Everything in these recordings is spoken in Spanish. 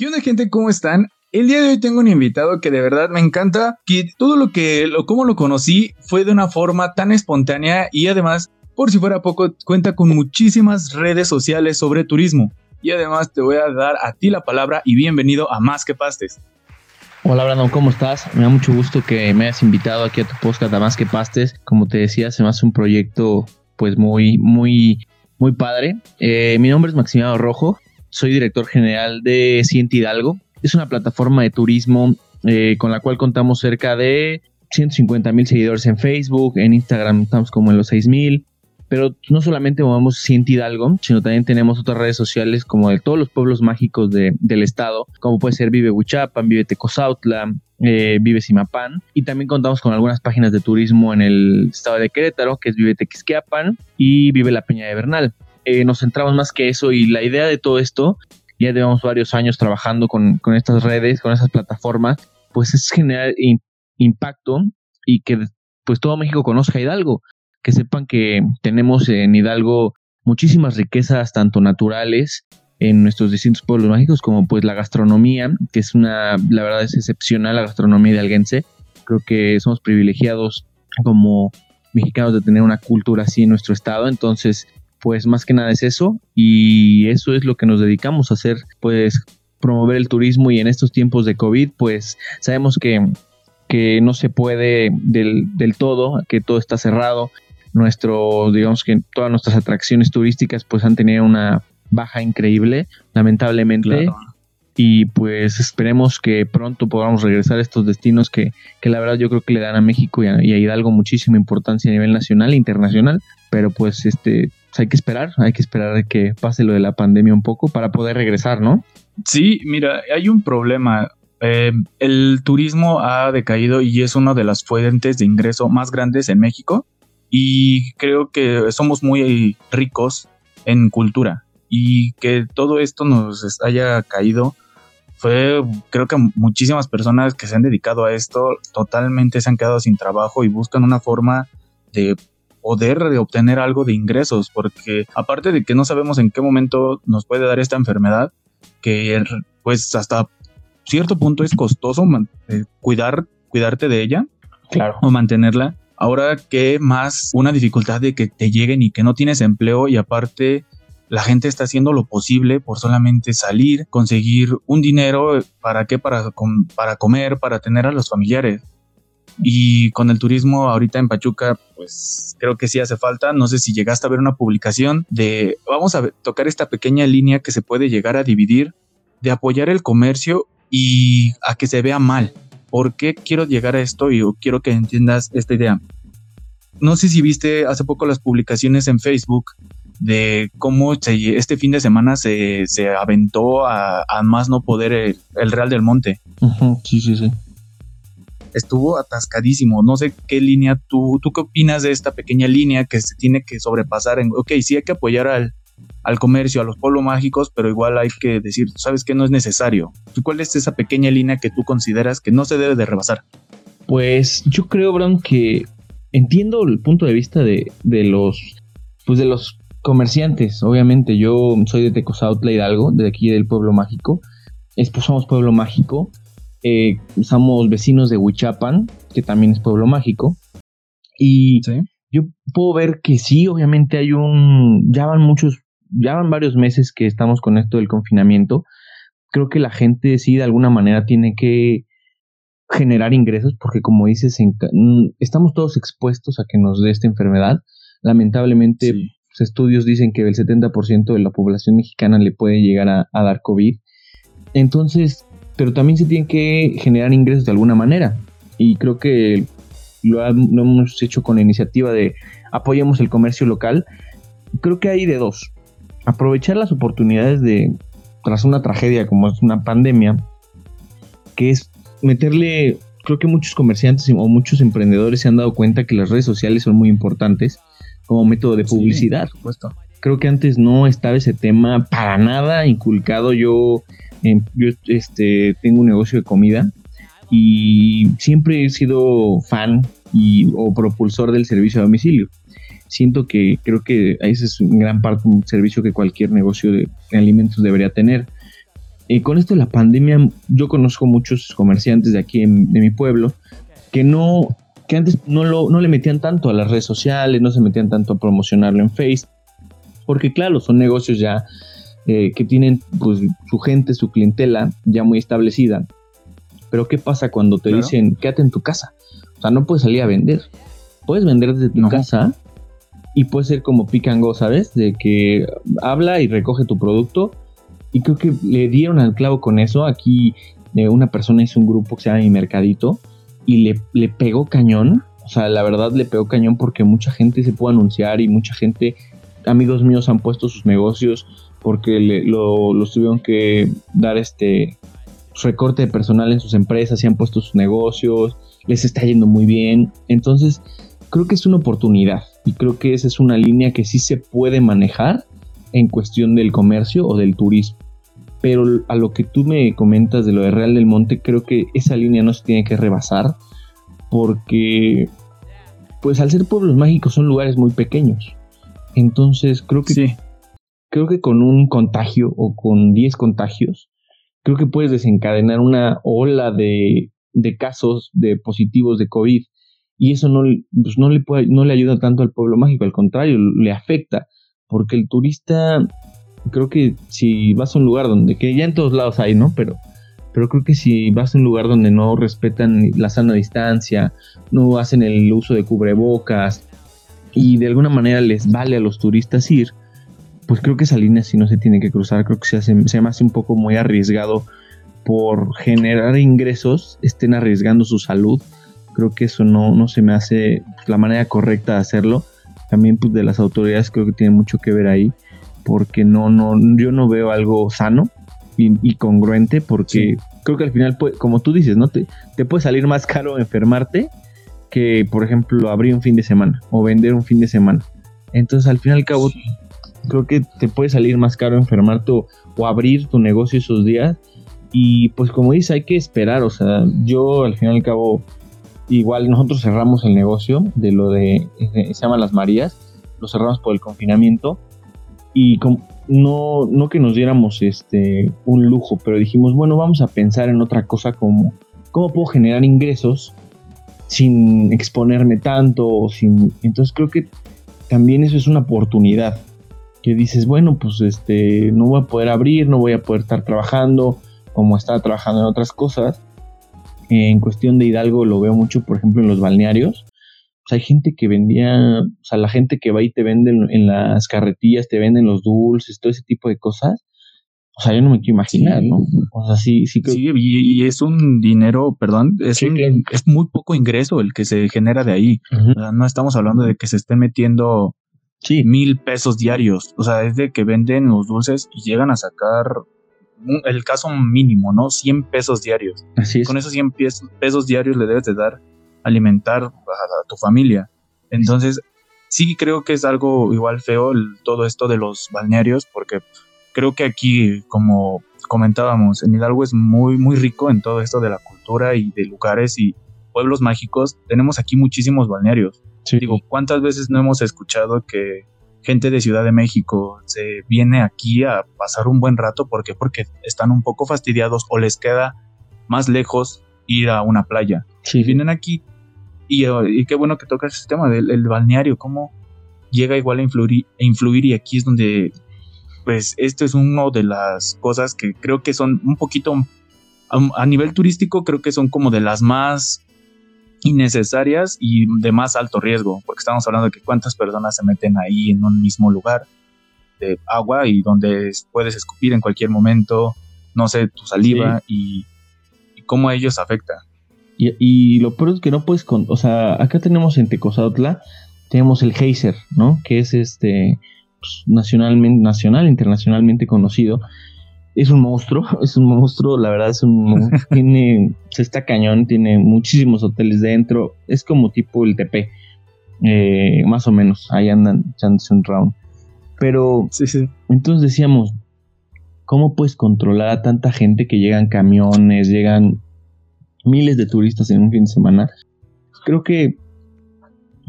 ¿Qué onda gente? ¿Cómo están? El día de hoy tengo un invitado que de verdad me encanta, que todo lo que, lo, como lo conocí fue de una forma tan espontánea y además, por si fuera poco, cuenta con muchísimas redes sociales sobre turismo. Y además te voy a dar a ti la palabra y bienvenido a Más que Pastes. Hola Brandon, ¿cómo estás? Me da mucho gusto que me hayas invitado aquí a tu podcast a Más que Pastes. Como te decía, se me hace un proyecto pues muy, muy, muy padre. Eh, mi nombre es Maximiliano Rojo, soy director general de Cienti Hidalgo. Es una plataforma de turismo eh, con la cual contamos cerca de 150 mil seguidores en Facebook, en Instagram estamos como en los 6 mil. Pero no solamente movemos Cienti Hidalgo, sino también tenemos otras redes sociales como de todos los pueblos mágicos del estado, como puede ser Vive Huichapan, Vive Tecozautla, eh, Vive Simapán. Y también contamos con algunas páginas de turismo en el estado de Querétaro, que es Vive Tequisquiapan y Vive la Peña de Bernal. Eh, nos centramos más que eso y la idea de todo esto, ya llevamos varios años trabajando con, estas redes, con esas plataformas, pues es generar impacto y que pues todo México conozca Hidalgo, que sepan que tenemos en Hidalgo muchísimas riquezas, tanto naturales, en nuestros distintos pueblos mágicos, como pues la gastronomía, que es una, la verdad es excepcional la gastronomía de Alguense. Creo que somos privilegiados como mexicanos de tener una cultura así en nuestro estado, entonces pues más que nada es eso y eso es lo que nos dedicamos a hacer, pues promover el turismo y en estos tiempos de COVID, pues sabemos que, que no se puede del, del todo, que todo está cerrado. Nuestro, digamos que todas nuestras atracciones turísticas pues han tenido una baja increíble, lamentablemente. Y pues esperemos que pronto podamos regresar a estos destinos que, que la verdad yo creo que le dan a México y a, Hidalgo muchísima importancia a nivel nacional e internacional. Pero pues este pues, hay que esperar, hay que esperar que pase lo de la pandemia un poco para poder regresar, ¿no? Sí, mira, hay un problema. Eh, el turismo ha decaído y es una de las fuentes de ingreso más grandes en México y creo que somos muy ricos en cultura y que todo esto nos haya caído fue creo que muchísimas personas que se han dedicado a esto totalmente se han quedado sin trabajo y buscan una forma de poder obtener algo de ingresos, porque aparte de que no sabemos en qué momento nos puede dar esta enfermedad, que pues hasta cierto punto es costoso eh, cuidar, cuidarte de ella claro. o mantenerla. Ahora que más una dificultad de que te lleguen y que no tienes empleo y aparte la gente está haciendo lo posible por solamente salir, conseguir un dinero, ¿para qué? Para, para comer, para tener a los familiares. Y con el turismo ahorita en Pachuca, pues creo que sí hace falta. No sé si llegaste a ver una publicación de, vamos a tocar esta pequeña línea que se puede llegar a dividir, de apoyar el comercio y a que se vea mal. ¿Por qué quiero llegar a esto y quiero que entiendas esta idea? No sé si viste hace poco las publicaciones en Facebook de cómo este fin de semana se, aventó a, más no poder el, Real del Monte. sí, sí, sí estuvo atascadísimo. No sé qué línea tú, tú qué opinas de esta pequeña línea que se tiene que sobrepasar en, ok, sí hay que apoyar al, al comercio, a los pueblos mágicos, pero igual hay que decir, sabes que no es necesario. ¿Cuál es esa pequeña línea que tú consideras que no se debe de rebasar? Pues yo creo, Brown, que entiendo el punto de vista de, de los, pues de los comerciantes. Obviamente, yo soy de Tecozautla Hidalgo, de aquí del pueblo mágico. Es, pues, somos pueblo mágico eh, somos vecinos de Huichapan, que también es pueblo mágico. Y yo puedo ver que sí, obviamente hay un. Ya van muchos, ya van varios meses que estamos con esto del confinamiento. Creo que la gente sí, de alguna manera, tiene que generar ingresos, porque como dices, mm, estamos todos expuestos a que nos dé esta enfermedad. Lamentablemente, estudios dicen que el 70% de la población mexicana le puede llegar a, a dar COVID. Entonces, pero también se tienen que generar ingresos de alguna manera. Y creo que lo, hemos hecho con la iniciativa de apoyemos el comercio local. Creo que hay de dos. Aprovechar las oportunidades de, tras una tragedia como es una pandemia, que es meterle, creo que muchos comerciantes o muchos emprendedores se han dado cuenta que las redes sociales son muy importantes como método de publicidad. Creo que antes no estaba ese tema para nada inculcado. Yo yo este, tengo un negocio de comida y siempre he sido fan y, o propulsor del servicio a domicilio. Siento que creo que ese es en gran parte un servicio que cualquier negocio de alimentos debería tener. eh, con esto de la pandemia, yo conozco muchos comerciantes de aquí de mi pueblo que no, que antes no, lo, no le metían tanto a las redes sociales, no se metían tanto a promocionarlo en Face, porque claro, son negocios ya eh, que tienen pues, su gente, su clientela ya muy establecida. Pero ¿qué pasa cuando te dicen quédate en tu casa? O sea, no puedes salir a vender. Puedes vender desde tu casa y puede ser como pick and go, ¿sabes? De que habla y recoge tu producto. Y creo que le dieron al clavo con eso. Aquí eh, una persona hizo un grupo que se llama Mi Mercadito y le, le pegó cañón. O sea, la verdad le pegó cañón porque mucha gente se pudo anunciar y mucha gente, amigos míos han puesto sus negocios porque le, lo, los tuvieron que dar este recorte de personal en sus empresas y han puesto sus negocios, les está yendo muy bien. Entonces, creo que es una oportunidad y creo que esa es una línea que sí se puede manejar en cuestión del comercio o del turismo. Pero a lo que tú me comentas de lo de Real del Monte, creo que esa línea no se tiene que rebasar porque, pues al ser pueblos mágicos son lugares muy pequeños. Entonces creo que, sí. creo que con un contagio o con 10 contagios, creo que puedes desencadenar una ola de, de casos de positivos de COVID y eso no, pues no, le puede, no le ayuda tanto al pueblo mágico, al contrario, le afecta, porque el turista, creo que si vas a un lugar donde, que ya en todos lados hay, ¿no? Pero, pero creo que si vas a un lugar donde no respetan la sana distancia, no hacen el uso de cubrebocas y de alguna manera les vale a los turistas ir, pues creo que esa línea sí no se tiene que cruzar, creo que se, hace, se me hace un poco muy arriesgado por generar ingresos, estén arriesgando su salud creo que eso no, no se me hace la manera correcta de hacerlo. También pues, de las autoridades creo que tiene mucho que ver ahí, porque no, no, yo no veo algo sano y, congruente, porque creo que al final, como tú dices, ¿no? Te, te puede salir más caro enfermarte que, por ejemplo, abrir un fin de semana o vender un fin de semana. Entonces, al fin y al cabo, creo que te puede salir más caro enfermarte o, o, abrir tu negocio esos días. Y pues como dices, hay que esperar. O sea, yo al fin y al cabo Igual nosotros cerramos el negocio de lo de, se llama Las Marías, lo cerramos por el confinamiento y no, no que nos diéramos este, un lujo, pero dijimos, bueno, vamos a pensar en otra cosa como cómo puedo generar ingresos sin exponerme tanto, sin... entonces creo que también eso es una oportunidad que dices, bueno, pues este, no voy a poder abrir, no voy a poder estar trabajando como estaba trabajando en otras cosas, en cuestión de Hidalgo lo veo mucho, por ejemplo, en los balnearios. Hay gente que vendía, o sea, la gente que va y te vende en, las carretillas, te venden los dulces, todo ese tipo de cosas. O sea, yo no me quiero imaginar, ¿no? O sea, sí, sí Sí, y, es un dinero, perdón, es, es muy poco ingreso el que se genera de ahí. no estamos hablando de que se esté metiendo mil pesos diarios. O sea, es de que venden los dulces y llegan a sacar el caso mínimo, ¿no? 100 pesos diarios. Así es. Con esos 100 pesos diarios le debes de dar alimentar a, tu familia. Entonces, sí creo que es algo igual feo todo esto de los balnearios, porque creo que aquí, como comentábamos, en Hidalgo es muy, muy rico en todo esto de la cultura y de lugares y pueblos mágicos. Tenemos aquí muchísimos balnearios. Digo, ¿cuántas veces no hemos escuchado que gente de Ciudad de México se viene aquí a pasar un buen rato. ¿Por qué? Porque están un poco fastidiados o les queda más lejos ir a una playa. Sí. Vienen aquí y, qué bueno que tocas ese tema del balneario, cómo llega igual a influir, a influir y aquí es donde, pues, esto es una de las cosas que creo que son un poquito, a nivel turístico, creo que son como de las más innecesarias y de más alto riesgo, porque estamos hablando de que cuántas personas se meten ahí en un mismo lugar de agua y donde puedes escupir en cualquier momento, no sé, tu saliva y, cómo a ellos afecta. Y, lo peor es que no puedes, con, o sea, acá tenemos en Tecozatla, tenemos el Geyser, ¿no? Que es este pues, nacionalmente, nacional, internacionalmente conocido es un monstruo, es un monstruo, la verdad es un tiene, se está cañón, tiene muchísimos hoteles dentro, es como tipo el TP, eh, más o menos, ahí andan echándose un round. Pero sí, sí. entonces decíamos, ¿cómo puedes controlar a tanta gente que llegan camiones, llegan miles de turistas en un fin de semana? Creo que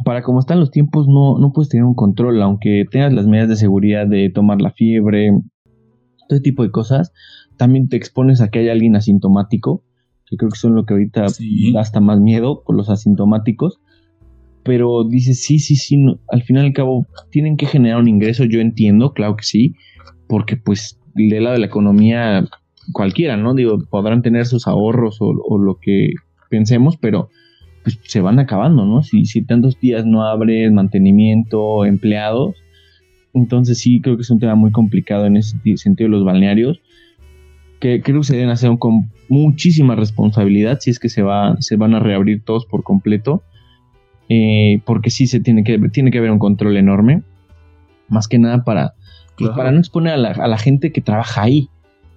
para como están los tiempos no, no puedes tener un control, aunque tengas las medidas de seguridad de tomar la fiebre, este tipo de cosas, también te expones a que haya alguien asintomático, que creo que son lo que ahorita da hasta más miedo por los asintomáticos. Pero dices, sí, sí, sí, al final y al cabo tienen que generar un ingreso, yo entiendo, claro que sí, porque pues del lado de la economía cualquiera, ¿no? Digo, podrán tener sus ahorros o, lo que pensemos, pero pues se van acabando, ¿no? Si, si tantos días no abres mantenimiento, empleados, entonces sí creo que es un tema muy complicado en ese sentido de los balnearios, que creo que se deben hacer con muchísima responsabilidad si es que se, va, se van a reabrir todos por completo, eh, porque sí se tiene que, tiene que haber un control enorme, más que nada para, pues, para no exponer a la, a la gente que trabaja ahí.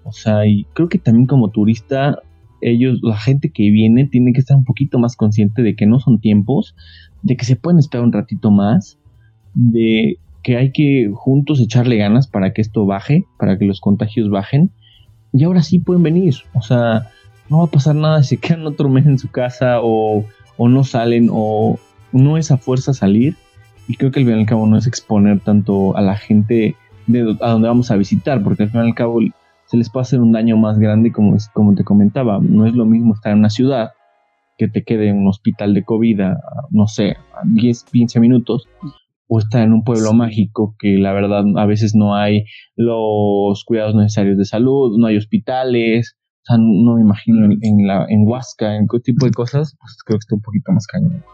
O sea, y creo que también como turista, ellos, la gente que viene, tiene que estar un poquito más consciente de que no son tiempos, de que se pueden esperar un ratito más, de que hay que juntos echarle ganas para que esto baje, para que los contagios bajen. Y ahora sí pueden venir. O sea, no va a pasar nada si se quedan otro mes en su casa o, no salen o no es a fuerza salir. Y creo que al fin y al cabo no es exponer tanto a la gente de a donde vamos a visitar, porque al fin y al cabo se les puede hacer un daño más grande, como, como te comentaba. No es lo mismo estar en una ciudad que te quede en un hospital de COVID a, no sé, a 10, 15 minutos, o estar en un pueblo mágico que la verdad a veces no hay los cuidados necesarios de salud, no hay hospitales, o sea, no me imagino en, la, en Huasca, en qué tipo de cosas, pues creo que está un poquito más cañón.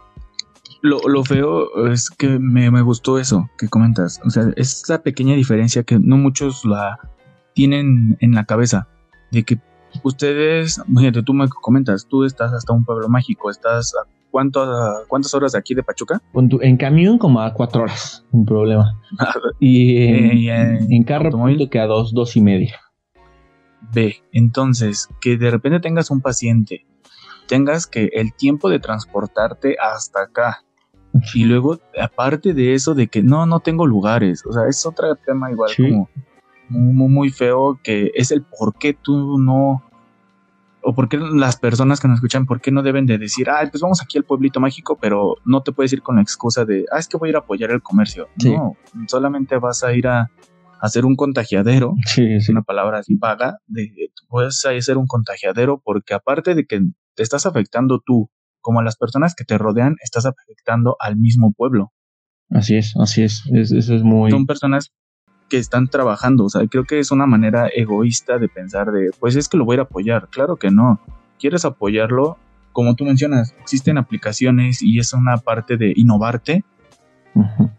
Lo, lo, feo es que me, me, gustó eso que comentas. O sea, esa pequeña diferencia que no muchos la tienen en la cabeza. De que ustedes, fíjate, tú me comentas, tú estás hasta un pueblo mágico, estás ¿cuántas horas de aquí de Pachuca? En camión como a cuatro horas, un problema. y en, en, carro que a dos, dos y media. Ve, entonces, que de repente tengas un paciente, tengas que el tiempo de transportarte hasta acá. Y luego, aparte de eso, de que no, no tengo lugares. O sea, es otro tema igual como muy, muy feo, que es el por qué tú no o por qué las personas que nos escuchan, por qué no deben de decir, ah, pues vamos aquí al pueblito mágico, pero no te puedes ir con la excusa de, ah, es que voy a ir a apoyar el comercio. No, solamente vas a ir a, hacer un contagiadero, es una palabra así vaga, de, puedes ser un contagiadero porque aparte de que te estás afectando tú, como a las personas que te rodean, estás afectando al mismo pueblo. Así es, así es, eso es muy... Son personas que están trabajando. O sea, creo que es una manera egoísta de pensar de, pues es que lo voy a ir a apoyar. Claro que no. ¿Quieres apoyarlo? Como tú mencionas, existen aplicaciones y es una parte de innovarte.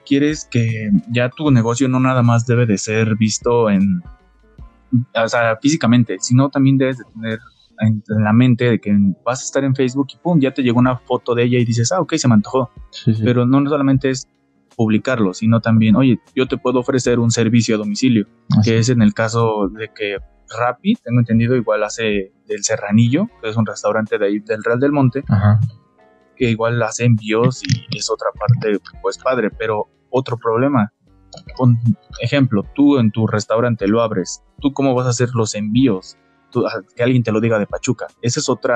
Quieres que ya tu negocio no nada más debe de ser visto en, o sea, físicamente, sino también debes de tener en, la mente de que vas a estar en Facebook y pum, ya te llegó una foto de ella y dices, ah, ok, se me antojó. Pero no solamente es publicarlo, sino también, oye, yo te puedo ofrecer un servicio a domicilio, que es en el caso de que Rappi, tengo entendido, igual hace del Serranillo, que es un restaurante de ahí del Real del Monte, que igual hace envíos y es otra parte, pues padre, pero otro problema. Con ejemplo, tú en tu restaurante lo abres, ¿tú cómo vas a hacer los envíos? que alguien te lo diga de Pachuca. Ese es otro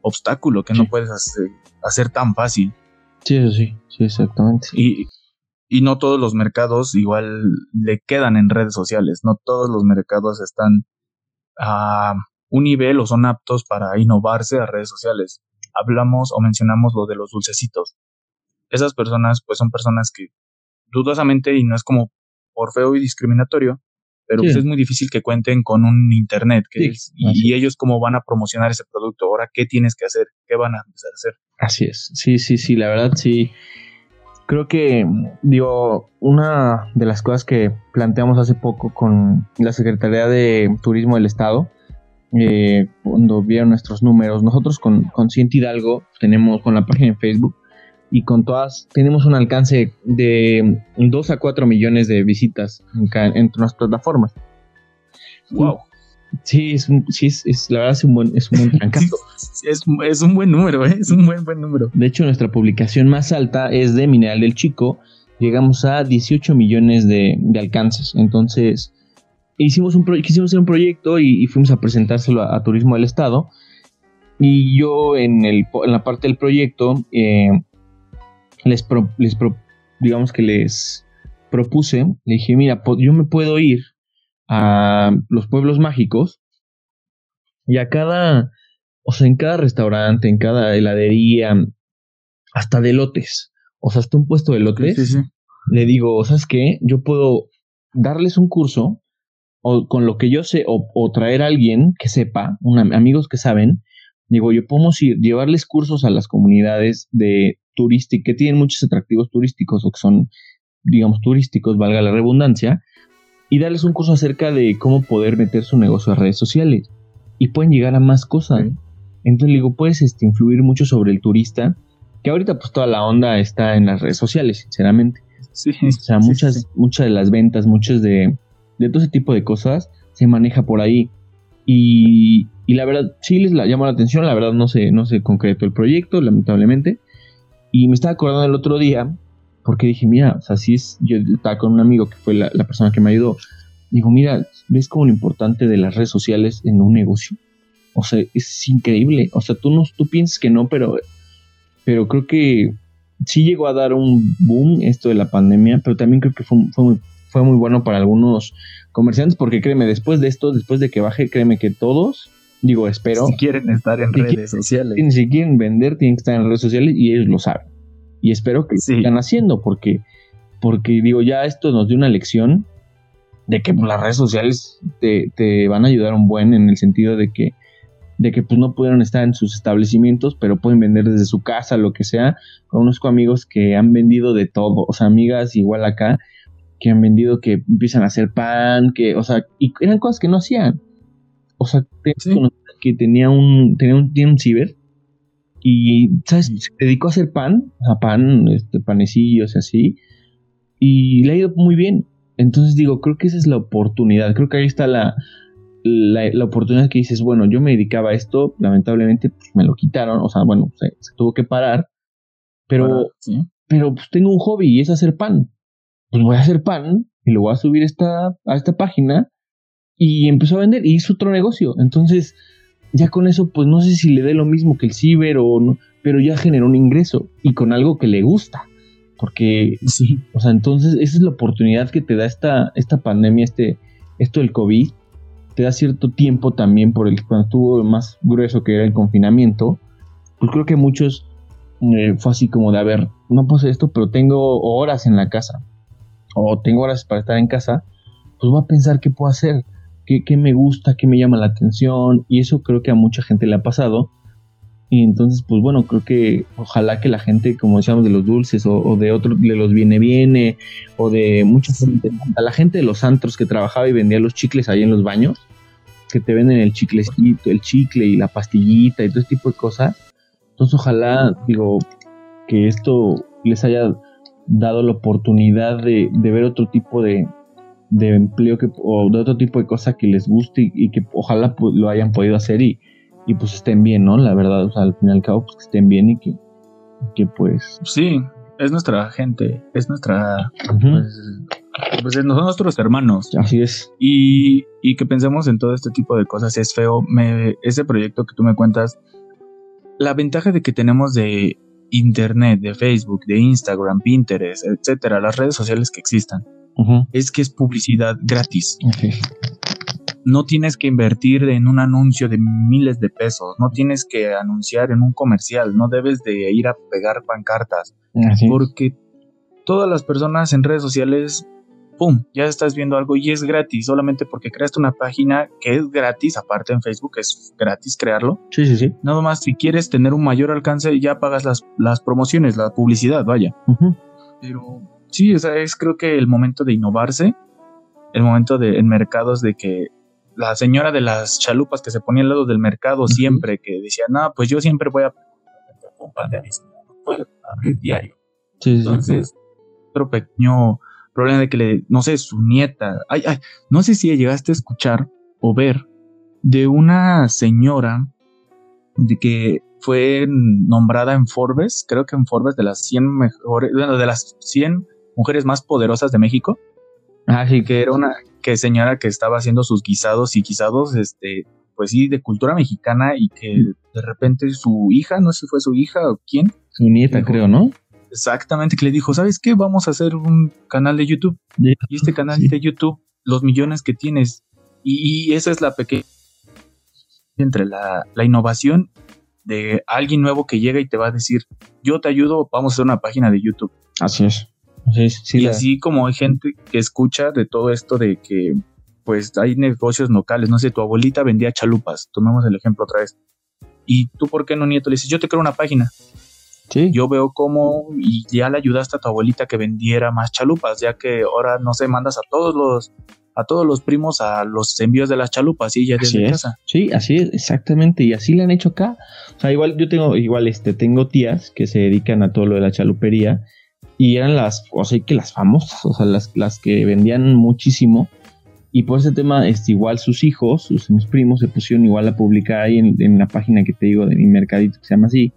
obstáculo que no puedes hacer, hacer tan fácil. Sí, sí, sí, exactamente. Y, y no todos los mercados igual le quedan en redes sociales, no todos los mercados están a un nivel o son aptos para innovarse a redes sociales. Hablamos o mencionamos lo de los dulcecitos. Esas personas pues son personas que dudosamente y no es como por feo y discriminatorio, pero pues es muy difícil que cuenten con un internet que y, ellos cómo van a promocionar ese producto, ahora qué tienes que hacer, qué van a empezar a hacer. Así es, sí, sí, sí, la verdad sí. Creo que, digo, una de las cosas que planteamos hace poco con la Secretaría de Turismo del Estado, eh, cuando vieron nuestros números, nosotros con, con Hidalgo tenemos con la página en Facebook y con todas tenemos un alcance de 2 a 4 millones de visitas en, en nuestras plataformas. Wow. Sí, es, sí es, la verdad es un buen, es un buen es, es, un buen número, ¿eh? es un buen, buen número. De hecho, nuestra publicación más alta es de Mineral del Chico. Llegamos a 18 millones de, de alcances. Entonces, hicimos un quisimos hacer un proyecto y, fuimos a presentárselo a, Turismo del Estado. Y yo en, el, en la parte del proyecto eh, les, les digamos que les propuse, le dije, mira, yo me puedo ir a los pueblos mágicos Y a cada, o sea, en cada restaurante, en cada heladería, hasta de lotes, o sea, hasta un puesto de lotes, le digo, ¿sabes qué? Yo puedo darles un curso o con lo que yo sé, o, traer a alguien que sepa, amigos que saben, digo, yo podemos ir, llevarles cursos a las comunidades de turística, que tienen muchos atractivos turísticos o que son, digamos, turísticos, valga la redundancia, y darles un curso acerca de cómo poder meter su negocio a redes sociales. Y pueden llegar a más cosas. Entonces, digo, puedes este, influir mucho sobre el turista, que ahorita pues toda la onda está en las redes sociales, sinceramente. Sí, o sea, muchas, muchas de las ventas, muchas de, de todo ese tipo de cosas se maneja por ahí. Y, y la verdad, sí les la, llamó la atención, la verdad no se, no se concretó el proyecto, lamentablemente. Y me estaba acordando el otro día, porque dije, mira, o sea, si es, yo estaba con un amigo que fue la, persona que me ayudó, digo, mira, ¿ves como lo importante de las redes sociales en un negocio? O sea, es increíble. O sea, tú, no, tú piensas que no, pero, pero creo que sí llegó a dar un boom esto de la pandemia, pero también creo que fue, muy, fue muy bueno para algunos comerciantes, porque créeme, después de esto, después de que baje, créeme que todos Digo, espero. Si quieren estar en redes sociales. Si quieren vender, tienen que estar en redes sociales y ellos lo saben. Y espero que lo sigan haciendo porque, porque digo, ya esto nos dio una lección de que pues, las redes sociales te, te, van a ayudar un buen en el sentido de que, de que pues, no pudieron estar en sus establecimientos, pero pueden vender desde su casa, lo que sea. Conozco amigos que han vendido de todo, o sea, amigas igual acá, que han vendido que empiezan a hacer pan, que, o sea, y eran cosas que no hacían. O sea, que tenía un, tenía un, ciber y, ¿sabes? Se dedicó a hacer pan, a pan, este, panecillos y así, y le ha ido muy bien. Entonces digo, creo que esa es la oportunidad, creo que ahí está la, la, oportunidad que dices, bueno, yo me dedicaba a esto, lamentablemente pues, me lo quitaron, o sea, bueno, se, tuvo que parar, pero, pero pues tengo un hobby y es hacer pan. Pues voy a hacer pan y lo voy a subir esta, a esta página y empezó a vender y hizo otro negocio. Entonces, ya con eso, pues no sé si le dé lo mismo que el ciber o no, pero ya generó un ingreso y con algo que le gusta. Porque, sí, o sea, entonces esa es la oportunidad que te da esta, esta pandemia, este, esto del COVID, te da cierto tiempo también por el cuando estuvo más grueso que era el confinamiento, pues creo que muchos eh, fue así como de, a ver, no hacer esto, pero tengo horas en la casa, o tengo horas para estar en casa, pues voy a pensar qué puedo hacer qué, me gusta, qué me llama la atención, y eso creo que a mucha gente le ha pasado. Y entonces, pues bueno, creo que ojalá que la gente, como decíamos, de los dulces o, de otros, de los viene viene, o de mucha gente, a la gente de los antros que trabajaba y vendía los chicles ahí en los baños, que te venden el chiclecito, el chicle y la pastillita y todo ese tipo de cosas. Entonces, ojalá, digo, que esto les haya dado la oportunidad de ver otro tipo de, de empleo que, o de otro tipo de cosa que les guste y, que ojalá lo hayan podido hacer y, y, pues estén bien, ¿no? La verdad, o sea, al fin y al cabo, pues que estén bien y que, que pues... Sí, es nuestra gente, es nuestra... pues, pues son nuestros hermanos. Así es. Y, y, que pensemos en todo este tipo de cosas es feo. Me, ese proyecto que tú me cuentas, la ventaja de que tenemos de Internet, de Facebook, de Instagram, Pinterest, etcétera, las redes sociales que existan es que es publicidad gratis. No tienes que invertir en un anuncio de miles de pesos, no tienes que anunciar en un comercial, no debes de ir a pegar pancartas, porque todas las personas en redes sociales, ¡pum!, ya estás viendo algo y es gratis, solamente porque creaste una página que es gratis, aparte en Facebook es gratis crearlo. Sí, sí, sí. Nada más, si quieres tener un mayor alcance, ya pagas las, las promociones, la publicidad, vaya. Pero sí, o sea, es creo que el momento de innovarse, el momento de en mercados de que la señora de las chalupas que se ponía al lado del mercado siempre, que decía, no, pues yo siempre voy a de abrir diario. Entonces, otro pequeño problema de que le, no sé, su nieta, ay, ay, no sé si llegaste a escuchar o ver de una señora de que fue nombrada en Forbes, creo que en Forbes de las 100 mejores, bueno, de las 100 mujeres más poderosas de México. Ah, sí. Que era una que señora que estaba haciendo sus guisados y guisados, este, pues sí, de cultura mexicana y que de repente su hija, no sé si fue su hija o quién. Su nieta, creo, ¿no? Exactamente, que le dijo, ¿sabes qué? Vamos a hacer un canal de YouTube. Y este canal de YouTube, los millones que tienes, y, esa es la pequeña entre la, la innovación de alguien nuevo que llega y te va a decir, yo te ayudo, vamos a hacer una página de YouTube. Así es. Y así como hay gente que escucha de todo esto de que pues hay negocios locales, no sé, tu abuelita vendía chalupas, tomemos el ejemplo otra vez. Y tú, ¿por qué no, nieto? Le dices, yo te creo una página. Sí. Yo veo cómo y ya le ayudaste a tu abuelita que vendiera más chalupas, ya que ahora, no sé, mandas a todos los a todos los primos a los envíos de las chalupas y ya desde casa. Sí, así es, exactamente, y así le han hecho acá. O sea, igual yo tengo, igual este, tengo tías que se dedican a todo lo de la chalupería y eran las, o sea, que las famosas, o sea, las, las que vendían muchísimo. Y por ese tema, este, igual sus hijos, sus primos, se pusieron igual a publicar ahí en, en la página que te digo de mi mercadito, que se llama así.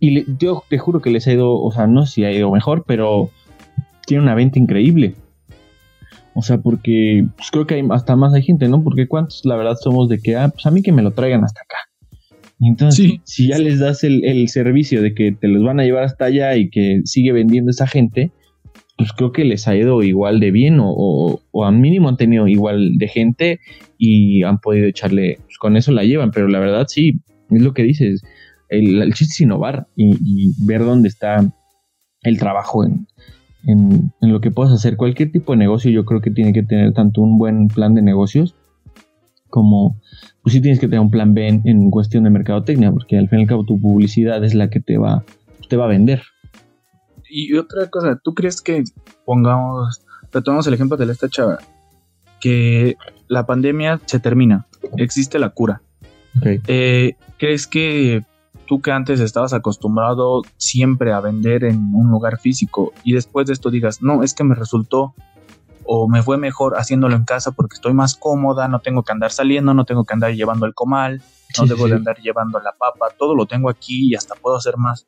Y yo te juro que les ha ido, o sea, no sé si ha ido mejor, pero tiene una venta increíble. O sea, porque pues, creo que hay hasta más hay gente, ¿no? Porque cuántos, la verdad, somos de que, ah, pues a mí que me lo traigan hasta acá. Entonces, si ya les das el, servicio de que te los van a llevar hasta allá y que sigue vendiendo esa gente, pues creo que les ha ido igual de bien o, o, al mínimo han tenido igual de gente y han podido echarle, pues con eso la llevan, pero la verdad sí, es lo que dices, el, chiste es innovar y ver dónde está el trabajo en, en, lo que puedas hacer. Cualquier tipo de negocio yo creo que tiene que tener tanto un buen plan de negocios como pues sí tienes que tener un plan B en, cuestión de mercadotecnia, porque al fin y al cabo tu publicidad es la que te va, te va a vender. Y otra cosa, ¿tú crees que pongamos, retomamos el ejemplo de esta chava, que la pandemia se termina, existe la cura? Eh, ¿Crees que tú que antes estabas acostumbrado siempre a vender en un lugar físico y después de esto digas, no, es que me resultó o me fue mejor haciéndolo en casa porque estoy más cómoda, no tengo que andar saliendo, no tengo que andar llevando el comal, no debo de andar llevando la papa, todo lo tengo aquí y hasta puedo hacer más.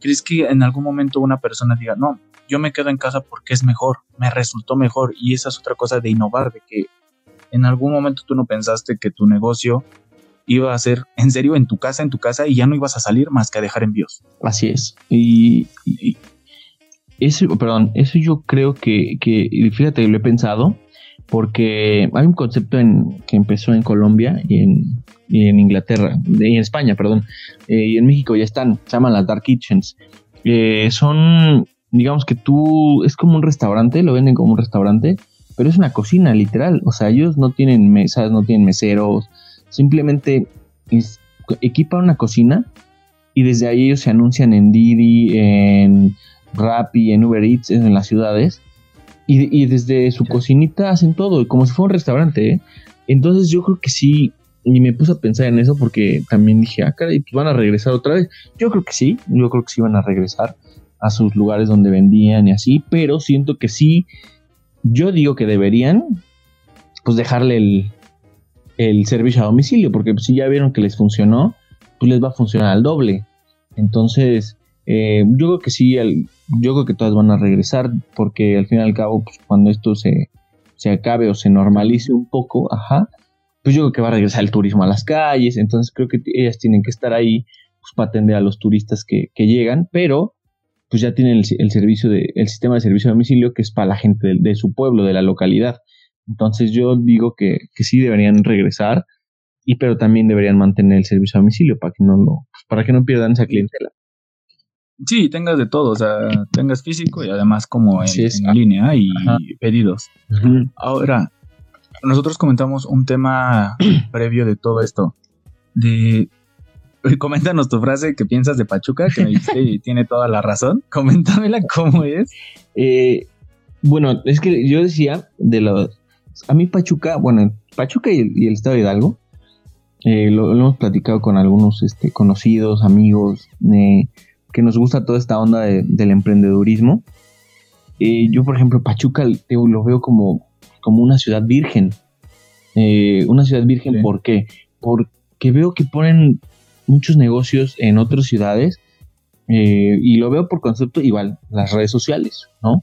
¿Crees que en algún momento una persona diga, no, yo me quedo en casa porque es mejor, me resultó mejor y esa es otra cosa de innovar, de que en algún momento tú no pensaste que tu negocio iba a ser en serio en tu casa, en tu casa y ya no ibas a salir más que a dejar envíos. Así es. Y, eso, perdón, eso yo creo que, que, fíjate, lo he pensado porque hay un concepto en, que empezó en Colombia y en, en Inglaterra, y en España, perdón, eh, y en México ya están, se llaman las Dark Kitchens. Eh, son, digamos que tú, es como un restaurante, lo venden como un restaurante, pero es una cocina literal, o sea, ellos no tienen mesas, no tienen meseros, Simplemente equipa una cocina y desde ahí ellos se anuncian en Didi, en Rappi, en Uber Eats, en las ciudades. Y, desde su cocinita hacen todo, como si fuera un restaurante. ¿eh? Entonces yo creo que sí, y me puse a pensar en eso porque también dije, ah, caray, pues van a regresar otra vez. Yo creo que sí, yo creo que sí van a regresar a sus lugares donde vendían y así, pero siento que sí, yo digo que deberían, pues dejarle el, el servicio a domicilio, porque si ya vieron que les funcionó, pues les va a funcionar al doble. Entonces, eh, yo creo que sí, yo creo que todas van a regresar, porque al fin y al cabo, pues, cuando esto se, se acabe o se normalice un poco, ajá, pues yo creo que va a regresar el turismo a las calles, entonces creo que ellas tienen que estar ahí pues, para atender a los turistas que, llegan, pero pues ya tienen el, servicio de, el sistema de servicio a domicilio que es para la gente de su pueblo, de la localidad. Entonces yo digo que, sí deberían regresar, y pero también deberían mantener el servicio a domicilio para que no lo, pues, para que no pierdan esa clientela. Sí, tengas de todo, o sea, tengas físico y además como en, línea y pedidos. Ahora, nosotros comentamos un tema previo de todo esto. De coméntanos tu frase que piensas de Pachuca, que me dijiste y tiene toda la razón. Coméntamela cómo es. Eh, bueno, es que yo decía de los a mí Pachuca, bueno, Pachuca y el, estado de Hidalgo, eh, lo, hemos platicado con algunos este, conocidos, amigos, eh, que nos gusta toda esta onda del emprendedurismo. Eh, yo, por ejemplo, Pachuca lo veo como, como una ciudad virgen. una ciudad virgen, ¿por qué? Porque veo que ponen muchos negocios en otras ciudades y lo veo por concepto igual, las redes sociales, ¿no?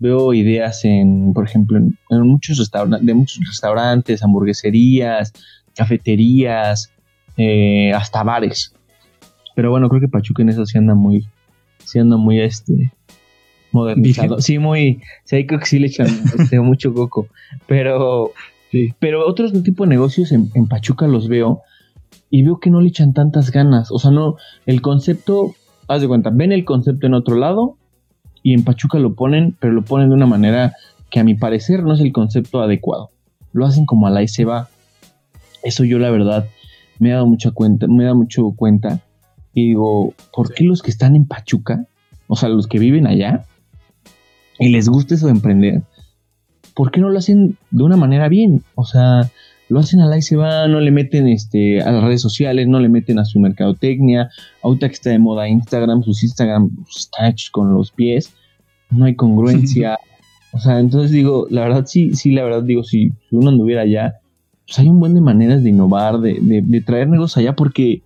veo ideas en, por ejemplo, en, muchos restaurantes, de muchos restaurantes, hamburgueserías, cafeterías, eh, hasta bares. Pero bueno, creo que Pachuca en eso sí anda muy, sí anda muy este modernizado. Sí, muy, sí, creo que sí le echan este, mucho coco. Pero, pero otros tipo de negocios en, Pachuca los veo y veo que no le echan tantas ganas. O sea, no, el concepto, haz de cuenta, ven el concepto en otro lado y en Pachuca lo ponen, pero lo ponen de una manera que a mi parecer no es el concepto adecuado. Lo hacen como a la y se va. Eso yo la verdad me he dado mucha cuenta, me da mucho cuenta y digo, ¿por qué los que están en Pachuca, o sea, los que viven allá y les gusta eso de emprender, ¿por qué no lo hacen de una manera bien? O sea, lo hacen a la y se va, no le meten este, a las redes sociales, no le meten a su mercadotecnia. Ahorita que está de moda Instagram, sus Instagram están hechos con los pies, no hay congruencia. o sea, entonces digo, la verdad sí, sí, la verdad digo, si, uno anduviera allá, pues hay un buen de maneras de innovar, de, de, traer negocios allá, porque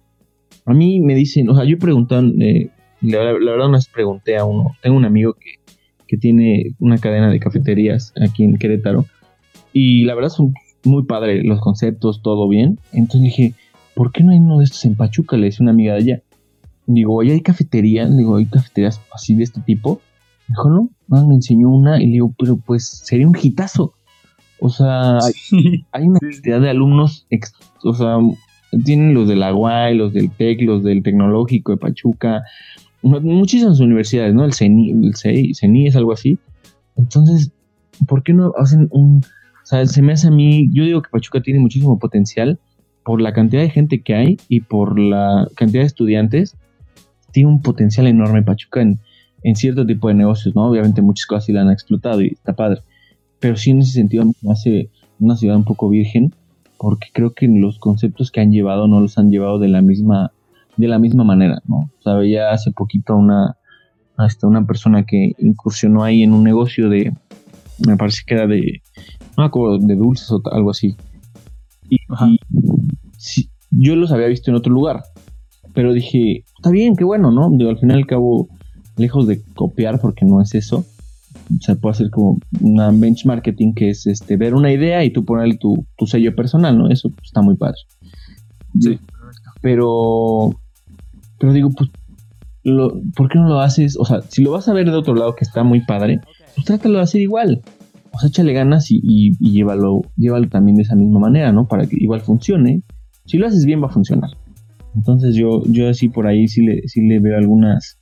a mí me dicen, o sea, yo preguntan, eh, la, la, verdad una vez pregunté a uno, tengo un amigo que que tiene una cadena de cafeterías aquí en Querétaro. Y la verdad son muy padres los conceptos, todo bien. Entonces dije, ¿por qué no hay uno de estos en Pachuca? Le decía una amiga de allá. Digo, ¿y hay cafeterías? Digo, ¿hay cafeterías así de este tipo? Dijo, no, me enseñó una y le digo, pero pues sería un hitazo. O sea, hay, una cantidad de alumnos, o sea, tienen los del Aguay, los del TEC, los del Tecnológico de Pachuca, muchísimas universidades, ¿no? El CENI, el CENI, es algo así. Entonces, ¿por qué no hacen un... O sea, se me hace a mí, yo digo que Pachuca tiene muchísimo potencial por la cantidad de gente que hay y por la cantidad de estudiantes. Tiene un potencial enorme Pachuca en, en cierto tipo de negocios, ¿no? Obviamente muchas cosas sí la han explotado y está padre. Pero sí en ese sentido me hace una ciudad un poco virgen porque creo que los conceptos que han llevado no los han llevado de la misma de la misma manera, ¿no? O sea, veía hace poquito una, hasta una persona que incursionó ahí en un negocio de, me parece que era de, no acuerdo, de dulces o algo así. Y, yo los había visto en otro lugar, pero dije, está bien, qué bueno, ¿no? Digo, al final y al cabo, lejos de copiar, porque no es eso, se puede hacer como una benchmarking que es este ver una idea y tú ponerle tu, tu sello personal, ¿no? Eso está muy padre. Sí. Pero pero digo, pues, lo, ¿por qué no lo haces? O sea, si lo vas a ver de otro lado que está muy padre, pues trátalo de hacer igual. O sea, échale ganas y, y, llévalo, llévalo también de esa misma manera, ¿no? Para que igual funcione. Si lo haces bien, va a funcionar. Entonces yo, yo así por ahí sí le, sí le veo algunas,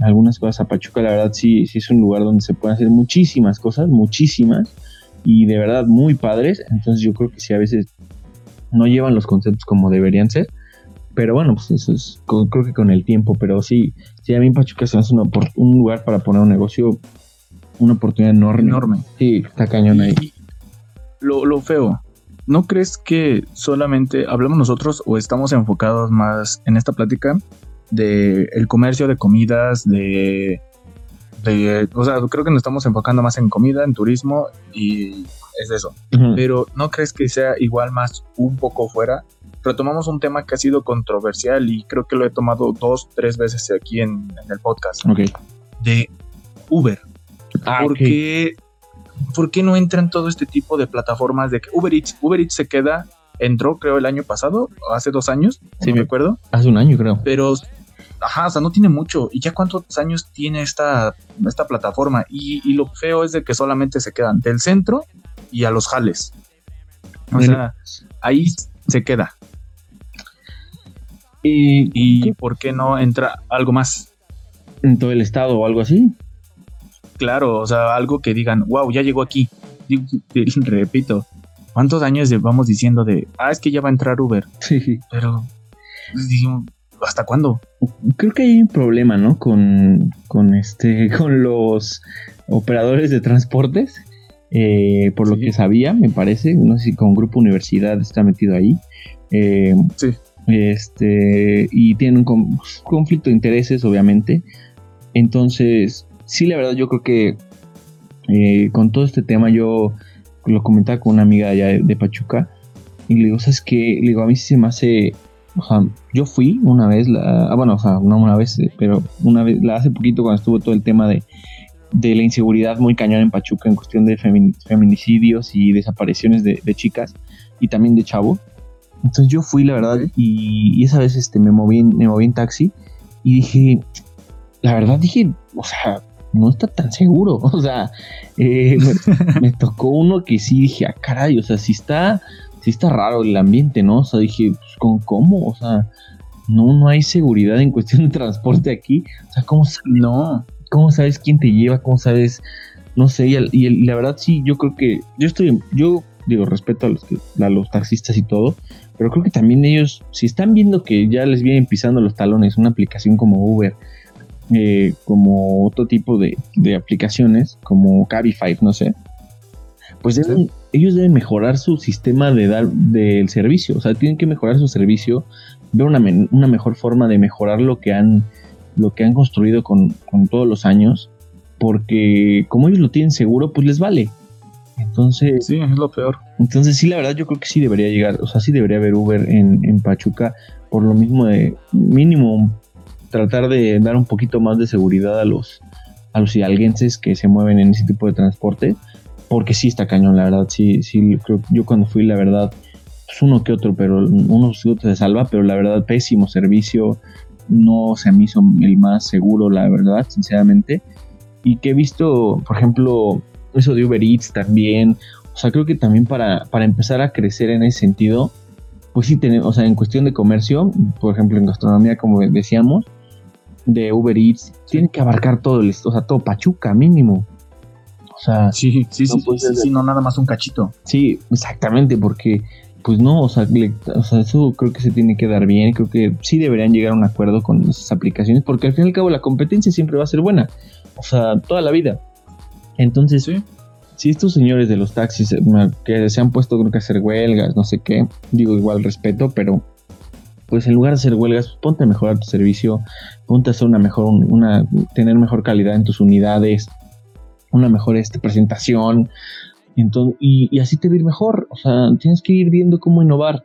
algunas cosas a Pachuca. La verdad sí, sí es un lugar donde se pueden hacer muchísimas cosas, muchísimas. Y de verdad muy padres. Entonces yo creo que si a veces no llevan los conceptos como deberían ser, pero bueno, pues eso es, creo que con el tiempo, pero sí, sí, a mí Pachuca se hace un lugar para poner un negocio, una oportunidad enorme. Enorme. Sí, está cañón ahí. lo, lo feo, ¿no crees que solamente hablamos nosotros o estamos enfocados más en esta plática de el comercio de comidas, de, de, o sea, creo que nos estamos enfocando más en comida, en turismo y es eso. Pero ¿no crees que sea igual más un poco fuera retomamos un tema que ha sido controversial y creo que lo he tomado dos, tres veces aquí en, el podcast. De Uber. Ah, ¿Por, qué, no entran todo este tipo de plataformas de que Uber Eats, Uber Eats se queda, entró creo el año pasado, hace dos años, si me acuerdo. Hace un año creo. Pero, ajá, o sea, no tiene mucho. ¿Y ya cuántos años tiene esta, esta plataforma? Y, y lo feo es de que solamente se quedan del centro y a los jales. O sea, ahí se queda. ¿Y, por qué no entra algo más? ¿En todo el estado o algo así? Claro, o sea, algo que digan, wow, ya llegó aquí. repito, ¿cuántos años vamos diciendo de, ah, es que ya va a entrar Uber? Sí. Pero, pues, ¿hasta cuándo? Creo que hay un problema, ¿no? Con, con, este, con los operadores de transportes. Eh, por lo que sabía, me parece, no sé si con Grupo Universidad está metido ahí. Eh, sí. Este, y tienen un conflicto de intereses, obviamente. Entonces, sí, la verdad, yo creo que eh, con todo este tema, yo lo comentaba con una amiga allá de, Pachuca. Y le digo, ¿sabes qué? Le digo, a mí sí se me hace. O sea, yo fui una vez, la, ah, bueno, o sea, no una vez, eh, pero una vez, la hace poquito cuando estuvo todo el tema de, de la inseguridad muy cañón en Pachuca en cuestión de feminicidios y desapariciones de, de chicas y también de chavos. Entonces yo fui, la verdad, y, esa vez este, me, moví en, me moví en taxi y dije, la verdad dije, o sea, no está tan seguro. O sea, eh, me, tocó uno que sí dije, ah, caray, o sea, si está, sí está raro el ambiente, ¿no? O sea, dije, pues, ¿con cómo? O sea, no, no hay seguridad en cuestión de transporte aquí. O sea, ¿cómo, no. ¿cómo sabes quién te lleva? ¿Cómo sabes? No sé, y, la verdad sí, yo creo que yo estoy, yo digo, respeto a los, que, a los taxistas y todo, pero creo que también ellos, si están viendo que ya les vienen pisando los talones una aplicación como Uber, eh, como otro tipo de, aplicaciones, como Cabify, no sé, pues ellos deben mejorar su sistema de dar del servicio, o sea, tienen que mejorar su servicio, ver una, una mejor forma de mejorar lo que han, lo que han construido con, con todos los años, porque como ellos lo tienen seguro, pues les vale. Entonces. Sí, es lo peor. Entonces, sí, la verdad, yo creo que sí debería llegar. O sea, sí debería haber Uber en, en Pachuca. Por lo mismo de mínimo tratar de dar un poquito más de seguridad a los, a los hidalguenses que se mueven en ese tipo de transporte. Porque sí está cañón, la verdad. Sí, sí, creo yo cuando fui, la verdad, pues uno que otro, pero uno se salva, pero la verdad, pésimo servicio. No se me hizo el más seguro, la verdad, sinceramente. Y que he visto, por ejemplo, eso de Uber Eats también. O sea, creo que también para, para empezar a crecer en ese sentido, pues sí tenemos, o sea, en cuestión de comercio, por ejemplo, en gastronomía, como decíamos, de Uber Eats, tiene que abarcar todo el, o sea, todo Pachuca mínimo. O sea, sí, sí, sí, sí, no nada más un cachito. Sí, exactamente, porque pues no, o sea, o sea, eso creo que se tiene que dar bien, creo que sí deberían llegar a un acuerdo con esas aplicaciones, porque al fin y al cabo la competencia siempre va a ser buena, o sea, toda la vida. Entonces, si estos señores de los taxis eh, que se han puesto creo que a hacer huelgas, no sé qué, digo igual respeto, pero pues en lugar de hacer huelgas, pues, ponte a mejorar tu servicio, ponte a hacer una mejor, una, tener mejor calidad en tus unidades, una mejor este, presentación, y, así te va ir mejor, o sea, tienes que ir viendo cómo innovar,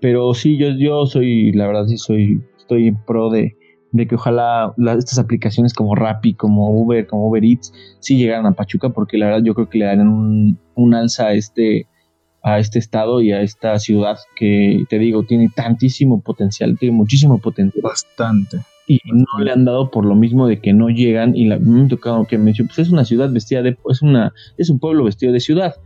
pero sí, yo, yo soy, la verdad sí soy, estoy en pro de, de que ojalá estas aplicaciones como Rappi, como Uber, como Uber Eats, sí llegaran a Pachuca, porque la verdad yo creo que le darían un, un alza a este, a este estado y a esta ciudad que, te digo, tiene tantísimo potencial, tiene muchísimo potencial. Bastante. Y no le han dado por lo mismo de que no llegan y la, me tocado que me dicho, pues es una ciudad vestida de, es una, es un pueblo vestido de ciudad.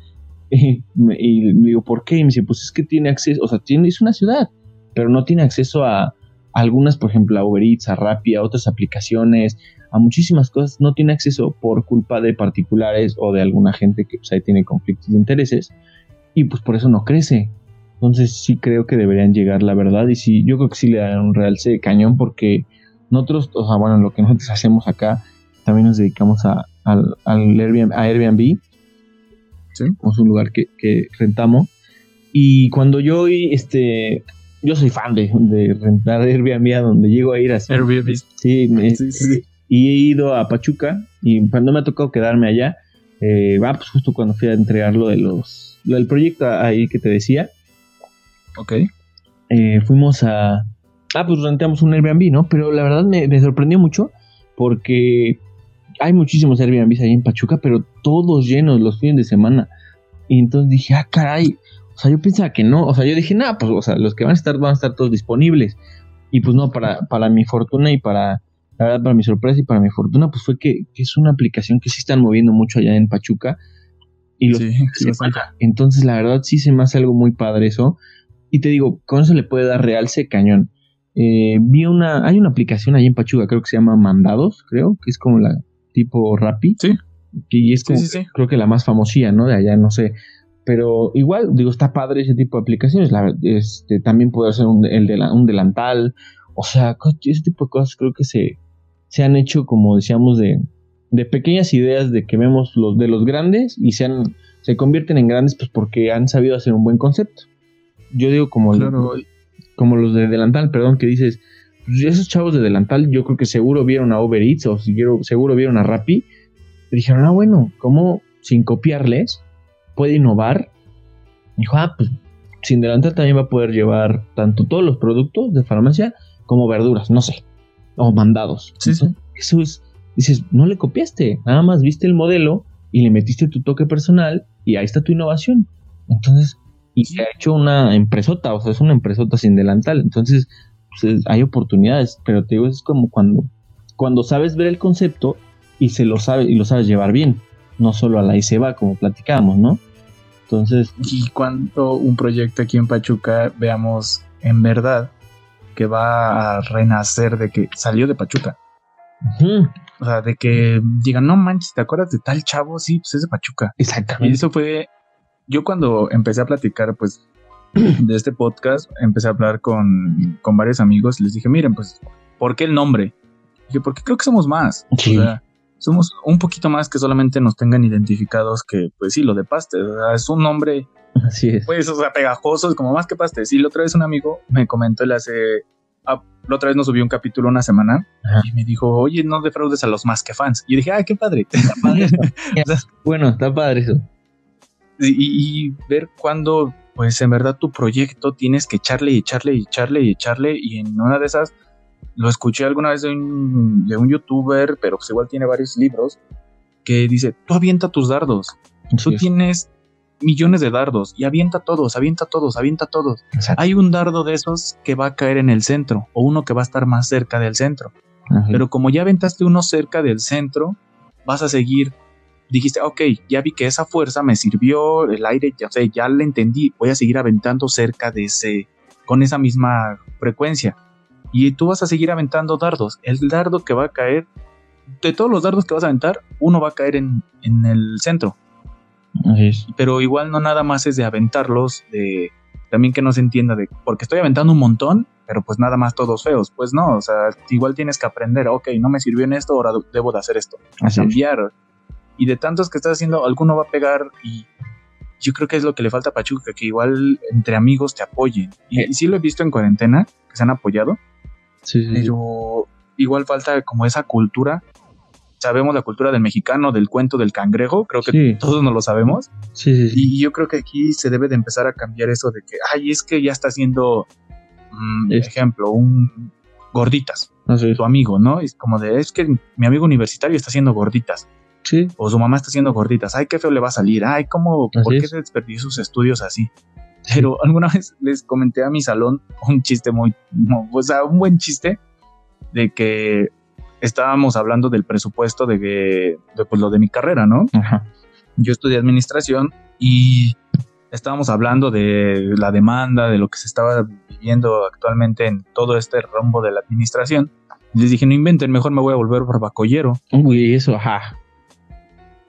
Y, y digo, ¿por qué? Y me dice, pues es que tiene acceso, o sea, tiene, es una ciudad, pero no tiene acceso a, algunas, por ejemplo, a Uber Eats, a Rappi, a otras aplicaciones, a muchísimas cosas, no tiene acceso por culpa de particulares o de alguna gente que pues, ahí tiene conflictos de intereses y pues por eso no crece. Entonces sí creo que deberían llegar, la verdad, y sí, yo creo que sí le dan un realce de cañón porque nosotros, o sea, bueno, lo que nosotros hacemos acá, también nos dedicamos a, al, Airbnb, a Airbnb. ¿Sí? Es un lugar que, que rentamos. Y cuando yo este, yo soy fan de, de rentar Airbnb a donde llego a ir así. Airbnb. Sí, sí, Y he ido a Pachuca y cuando me ha tocado quedarme allá, eh, va, pues justo cuando fui a entregar lo de los, lo del proyecto ahí que te decía. Ok. Eh, fuimos a, ah, pues rentamos un Airbnb, ¿no? Pero la verdad me, me sorprendió mucho porque hay muchísimos Airbnbs ahí en Pachuca, pero todos llenos los fines de semana. Y entonces dije, ah, caray, o sea, yo pensaba que no. O sea, yo dije, nada, pues, o sea, los que van a estar van a estar todos disponibles. Y pues no, para, para mi fortuna y para, la verdad, para mi sorpresa y para mi fortuna, pues fue que, es una aplicación que sí están moviendo mucho allá en Pachuca. Y lo, sí, sí Entonces, la verdad, sí se me hace algo muy padre eso. Y te digo, con eso le puede dar realce cañón. Eh, vi una, hay una aplicación ahí en Pachuca, creo que se llama Mandados, creo, que es como la tipo Rappi. Sí. Y es como, creo que la más famosilla, ¿no? De allá, no sé. Pero igual, digo, está padre ese tipo de aplicaciones. este, también puede ser un, el de un delantal. O sea, ese tipo de cosas creo que se, se han hecho, como decíamos, de, de pequeñas ideas de que vemos los de los grandes y se, se convierten en grandes pues porque han sabido hacer un buen concepto. Yo digo como, como los de delantal, perdón, que dices, pues esos chavos de delantal yo creo que seguro vieron a Uber Eats o seguro, vieron a Rappi y dijeron, ah, bueno, ¿cómo sin copiarles? puede innovar. Dijo, ah, pues sin delantal también va a poder llevar tanto todos los productos de farmacia como verduras, no sé, o mandados. Sí, sí. Eso es, dices, no le copiaste, nada más viste el modelo y le metiste tu toque personal y ahí está tu innovación. Entonces, y se ha hecho una empresota, o sea, es una empresota sin delantal. Entonces, pues, hay oportunidades, pero te digo, es como cuando, cuando sabes ver el concepto y se lo sabe y lo sabes llevar bien no solo a la y se va, como platicábamos, ¿no? Entonces. Y cuando un proyecto aquí en Pachuca veamos en verdad que va a renacer de que salió de Pachuca. O sea, de que digan, no manches, ¿te acuerdas de tal chavo? Sí, pues es de Pachuca. Exactamente. Y eso fue, yo cuando empecé a platicar, pues, de este podcast, empecé a hablar con, con varios amigos, les dije, miren, pues, ¿por qué el nombre? Dije, porque creo que somos más. Sí. O sea, somos un poquito más que solamente nos tengan identificados que, pues sí, lo de Paste. O sea, es un nombre, Así es. pues, o sea, pegajoso, es como más que Paste. Sí, la otra vez un amigo me comentó, él hace, ah, la otra vez nos subió un capítulo una semana Ajá. y me dijo, oye, no defraudes a los más que fans. Y dije, ay, qué padre. bueno, está padre eso. Y, y ver cuándo, pues en verdad tu proyecto tienes que echarle y echarle y echarle y echarle. Y en una de esas, lo escuché alguna vez de un, de un youtuber, pero pues igual tiene varios libros, que dice, tú avienta tus dardos. Tú tienes millones de dardos y avienta todos, avienta todos, avienta todos. Exacto. Hay un dardo de esos que va a caer en el centro o uno que va a estar más cerca del centro. Ajá. Pero como ya aventaste uno cerca del centro, vas a seguir. Dijiste, ok, ya vi que esa fuerza me sirvió, el aire, ya, o sea, ya le entendí, voy a seguir aventando cerca de ese, con esa misma frecuencia. Y tú vas a seguir aventando dardos. El dardo que va a caer, de todos los dardos que vas a aventar, uno va a caer en, en el centro. Así es. Pero igual no nada más es de aventarlos, de también que no se entienda de, porque estoy aventando un montón, pero pues nada más todos feos. Pues no, o sea, igual tienes que aprender, ok, no me sirvió en esto, ahora debo de hacer esto. Así es. Y de tantos que estás haciendo, alguno va a pegar y yo creo que es lo que le falta a Pachuca, que igual entre amigos te apoyen. Y, Eh. y sí lo he visto en cuarentena, que se han apoyado, Sí, pero igual falta como esa cultura. Sabemos la cultura del mexicano, del cuento del cangrejo, creo que Sí. todos nos lo sabemos. Sí. Y yo creo que aquí se debe de empezar a cambiar eso de que, ay, es que ya está haciendo, mm, ejemplo, un gorditas, tu amigo, ¿no? Es como de, es que mi amigo universitario está haciendo gorditas Sí. o su mamá está haciendo gorditas, ay, qué feo le va a salir, ay, ¿cómo, Así por qué es. desperdició sus estudios así? Pero alguna vez les comenté a mi salón un chiste muy, no, o sea, un buen chiste de que estábamos hablando del presupuesto de, que- de pues, lo de mi carrera, ¿no? Ajá. Yo estudié administración y estábamos hablando de la demanda, de lo que se estaba viviendo actualmente en todo este rombo de la administración. Les dije, no inventen, mejor me voy a volver barbacollero. Uy, eso, ajá.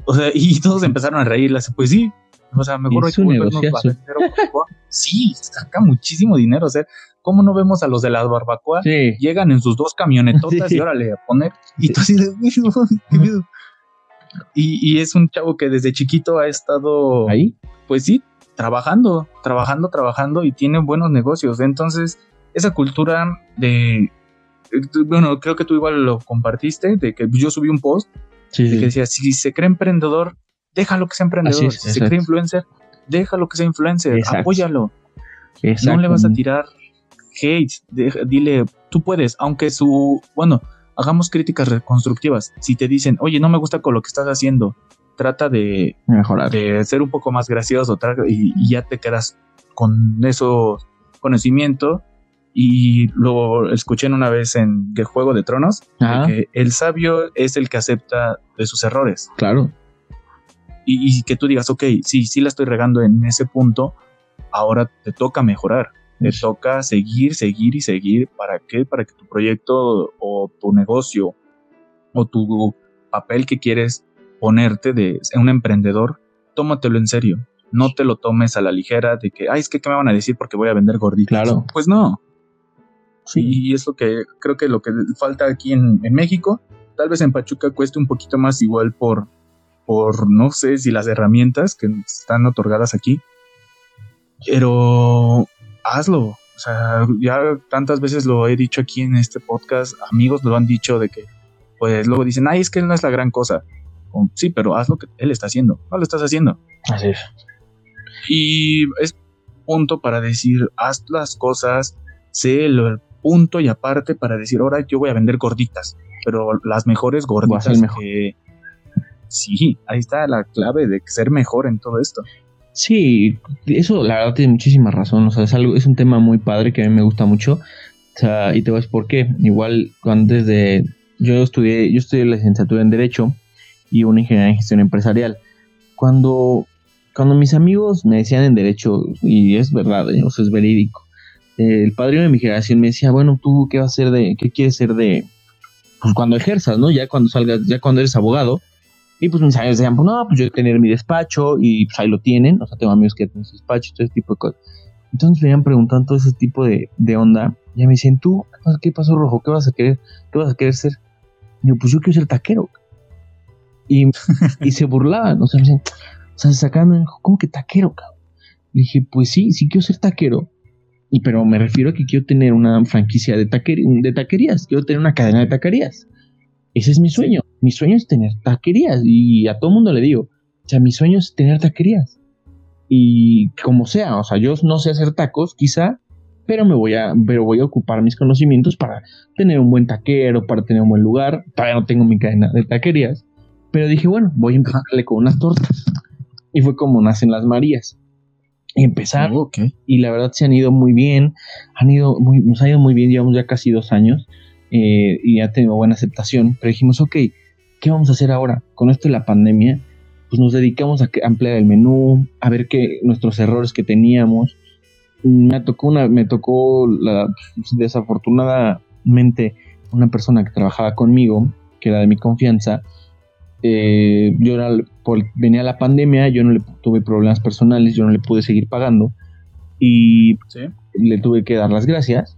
O sea, y todos empezaron a reírlas. Pues sí, o sea, mejor barbacoa. Sí, saca muchísimo dinero. O sea, ¿cómo no vemos a los de la barbacoa? Sí. Llegan en sus dos camionetotas Sí. y órale a poner. Y tú así de. Y, y es un chavo que desde chiquito ha estado, Ahí. pues sí, trabajando, trabajando, trabajando y tiene buenos negocios. Entonces, esa cultura de, eh, bueno, creo que tú igual lo compartiste, de que yo subí un post Sí, que decía, si se cree emprendedor, déjalo que sea emprendedor. Es, si se cree influencer, déjalo que sea influencer, Exacto. apóyalo. No le vas a tirar hate, de- dile, tú puedes, aunque su, bueno, hagamos críticas reconstructivas. Si te dicen, oye, no me gusta con lo que estás haciendo, trata de, mejorar. de ser un poco más gracioso y, y ya te quedas con eso conocimiento. Y lo escuché en una vez en que Juego de Tronos, de que el sabio es el que acepta de sus errores Claro. y, y que tú digas, ok, sí, sí la estoy regando en ese punto, ahora te toca mejorar, te Sí. toca seguir, seguir y seguir. ¿Para qué? Para que tu proyecto o tu negocio o tu papel que quieres ponerte de un emprendedor, tómatelo en serio. No te lo tomes a la ligera de que, ay, es que, ¿qué me van a decir porque voy a vender gorditas? Claro. Pues no. Sí. Y es lo que creo que lo que falta aquí en, en México. Tal vez en Pachuca cueste un poquito más igual por, por no sé si las herramientas que están otorgadas aquí. Pero hazlo. O sea, ya tantas veces lo he dicho aquí en este podcast, amigos lo han dicho de que, pues luego dicen, ay, es que él no es la gran cosa. O, sí, pero haz lo que él está haciendo. No lo estás haciendo. Así es. Y es punto para decir, haz las cosas, sé el punto y aparte para decir, ahora yo voy a vender gorditas, pero las mejores gorditas mejor. que... Sí, ahí está la clave de ser mejor en todo esto. Sí, eso la verdad tiene muchísima razón. O sea, es algo, es un tema muy padre que a mí me gusta mucho. O sea, y te voy a decir por qué. Igual antes de. Yo estudié, yo estudié la licenciatura en Derecho y una ingeniería en gestión empresarial. Cuando cuando mis amigos me decían en derecho, y es verdad, ¿eh? o sea, es verídico, eh, el padrino de mi generación me decía, bueno, tú qué vas a hacer de, qué quieres ser de, pues cuando ejerzas, ¿no? Ya cuando salgas, ya cuando eres abogado. Y pues mis amigos decían, pues no, pues yo tener mi despacho y pues ahí lo tienen, o sea, tengo amigos que tienen su despacho y todo ese tipo de cosas. Entonces me iban preguntando todo ese tipo de, onda. Y me dicen, tú, ¿qué pasó, Rojo? ¿Qué vas a querer? ¿Qué vas a querer ser? Y yo, pues yo quiero ser taquero. Y, y se burlaban, o sea, me dicen, o sea, sacando, ¿cómo que taquero, cabrón? Le dije, pues sí, sí quiero ser taquero. Y pero me refiero a que quiero tener una franquicia de, de taquerías, quiero tener una cadena de taquerías. Ese es mi sueño. Mi sueño es tener taquerías. Y a todo mundo le digo, o sea, mi sueño es tener taquerías. Y como sea, o sea, yo no sé hacer tacos, quizá, pero me voy a, pero voy a ocupar mis conocimientos para tener un buen taquero, para tener un buen lugar. Todavía no tengo mi cadena de taquerías, pero dije, bueno, voy a empezarle con unas tortas. Y fue como nacen las Marías. Empezar. Oh, y la verdad se han ido muy bien. Han ido muy, nos ha ido muy bien. Llevamos ya casi dos años. Eh, y ha tenido buena aceptación. Pero dijimos, ok, ¿qué vamos a hacer ahora? Con esto de la pandemia, pues nos dedicamos a ampliar el menú, a ver qué nuestros errores que teníamos. Me tocó una, me tocó la, desafortunadamente una persona que trabajaba conmigo, que era de mi confianza. Eh, yo era, por, venía la pandemia, yo no le tuve problemas personales, yo no le pude seguir pagando y le tuve que dar las gracias,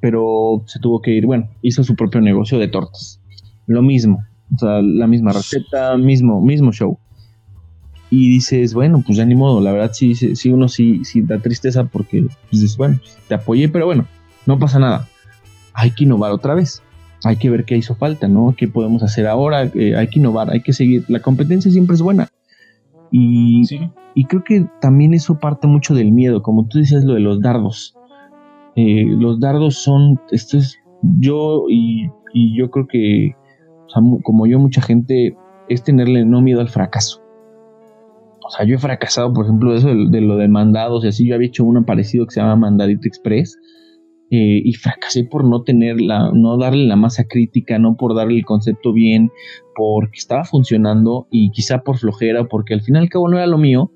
pero se tuvo que ir, bueno, hizo su propio negocio de tortas. Lo mismo, o sea, la misma receta, mismo, mismo show y dices, bueno, pues ya ni modo, la verdad sí, sí uno sí, sí da tristeza porque pues dices, bueno, te apoyé, pero bueno, no pasa nada. Hay que innovar otra vez. Hay que ver qué hizo falta, ¿no? ¿Qué podemos hacer ahora? Eh, hay que innovar, hay que seguir. La competencia siempre es buena. Y, y creo que también eso parte mucho del miedo, como tú dices, lo de los dardos. Eh, los dardos son, esto es, yo y, y yo creo que, como yo, mucha gente, es tenerle no miedo al fracaso o sea, yo he fracasado, por ejemplo, eso de, lo de mandados y así. Yo había hecho uno parecido que se llama Mandadito Express. Eh, y fracasé por no tener la, no darle la masa crítica, no por darle el concepto bien, porque estaba funcionando y quizá por flojera, porque al final y al cabo no era lo mío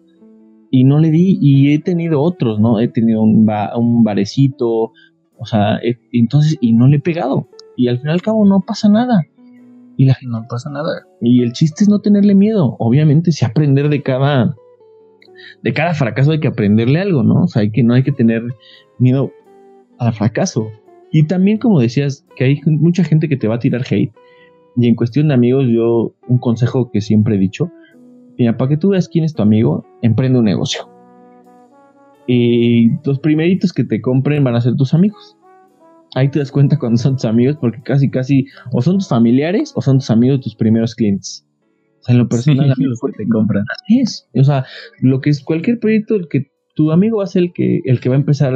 y no le di y he tenido otros, ¿no? He tenido un, un barecito, o sea, entonces y no le he pegado y al final y al cabo no pasa nada y la gente no pasa nada. Y el chiste es no tenerle miedo. Obviamente, si aprender de cada de cada fracaso hay que aprenderle algo, ¿no? O sea, hay que no hay que tener miedo al fracaso. Y también como decías que hay mucha gente que te va a tirar hate. Y en cuestión de amigos, yo un consejo que siempre he dicho, mira, para que tú veas quién es tu amigo, emprende un negocio. Y los primeritos que te compren van a ser tus amigos ahí te das cuenta cuando son tus amigos, porque casi, casi, o son tus familiares o son tus amigos tus primeros clientes. O sea, en lo personal, sí, que te compran. Así es. O sea, lo que es cualquier proyecto, el que tu amigo va a ser el que, el que va a empezar